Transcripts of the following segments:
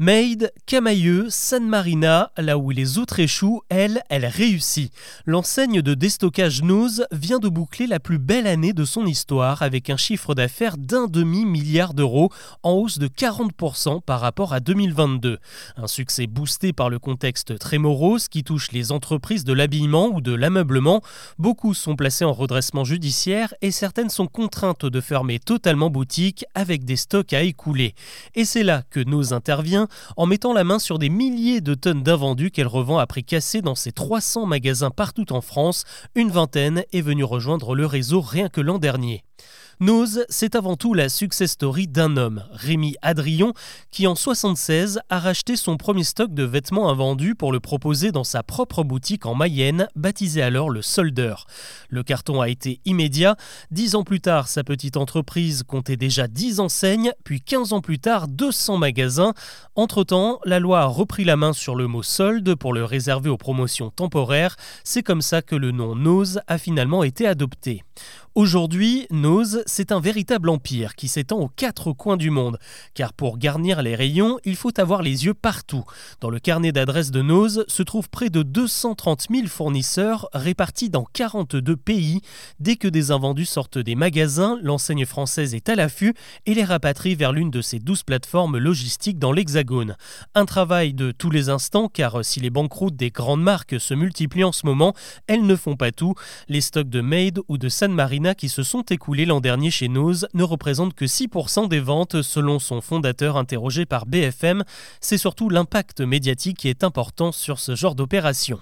Made, Camailleux, San Marina, là où les autres échouent, elle, elle réussit. L'enseigne de déstockage Nose vient de boucler la plus belle année de son histoire avec un chiffre d'affaires d'un demi-milliard d'euros en hausse de 40% par rapport à 2022. Un succès boosté par le contexte très morose qui touche les entreprises de l'habillement ou de l'ameublement. Beaucoup sont placés en redressement judiciaire et certaines sont contraintes de fermer totalement boutique avec des stocks à écouler. Et c'est là que Nose intervient en mettant la main sur des milliers de tonnes d'invendus qu'elle revend à prix cassé dans ses 300 magasins partout en France. Une vingtaine est venue rejoindre le réseau rien que l'an dernier. Nose, c'est avant tout la success story d'un homme, Rémi Adrion, qui en 76 a racheté son premier stock de vêtements invendus pour le proposer dans sa propre boutique en Mayenne, baptisée alors le Soldeur. Le carton a été immédiat. Dix ans plus tard, sa petite entreprise comptait déjà 10 enseignes, puis 15 ans plus tard, 200 magasins. Entre-temps, la loi a repris la main sur le mot solde pour le réserver aux promotions temporaires. C'est comme ça que le nom Nose a finalement été adopté. Aujourd'hui, Nose, c'est un véritable empire qui s'étend aux quatre coins du monde. Car pour garnir les rayons, il faut avoir les yeux partout. Dans le carnet d'adresses de Nose se trouvent près de 230 000 fournisseurs répartis dans 42 pays. Dès que des invendus sortent des magasins, l'enseigne française est à l'affût et les rapatrie vers l'une de ses 12 plateformes logistiques dans l'Hexagone. Un travail de tous les instants car si les banqueroutes des grandes marques se multiplient en ce moment, elles ne font pas tout. Les stocks de Made ou de San Marina qui se sont écoulés l'an dernier chez Nose ne représentent que 6% des ventes selon son fondateur interrogé par BFM. C'est surtout l'impact médiatique qui est important sur ce genre d'opération.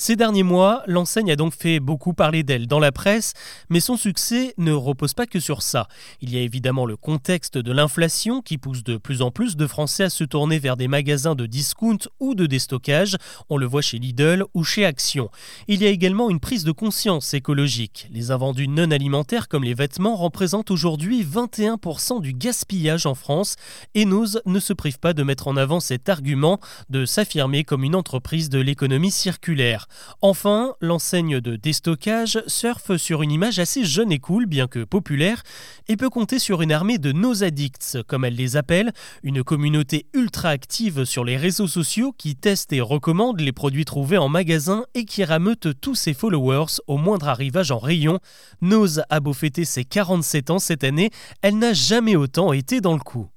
Ces derniers mois, l'enseigne a donc fait beaucoup parler d'elle dans la presse, mais son succès ne repose pas que sur ça. Il y a évidemment le contexte de l'inflation qui pousse de plus en plus de Français à se tourner vers des magasins de discount ou de déstockage. On le voit chez Lidl ou chez Action. Il y a également une prise de conscience écologique. Les invendus non alimentaires comme les vêtements représentent aujourd'hui 21% du gaspillage en France et Nose ne se prive pas de mettre en avant cet argument de s'affirmer comme une entreprise de l'économie circulaire. Enfin, l'enseigne de déstockage surfe sur une image assez jeune et cool, bien que populaire, et peut compter sur une armée de nos addicts, comme elle les appelle, une communauté ultra active sur les réseaux sociaux qui teste et recommande les produits trouvés en magasin et qui rameute tous ses followers au moindre arrivage en rayon. Nose a beau fêter ses 47 ans cette année, elle n'a jamais autant été dans le coup.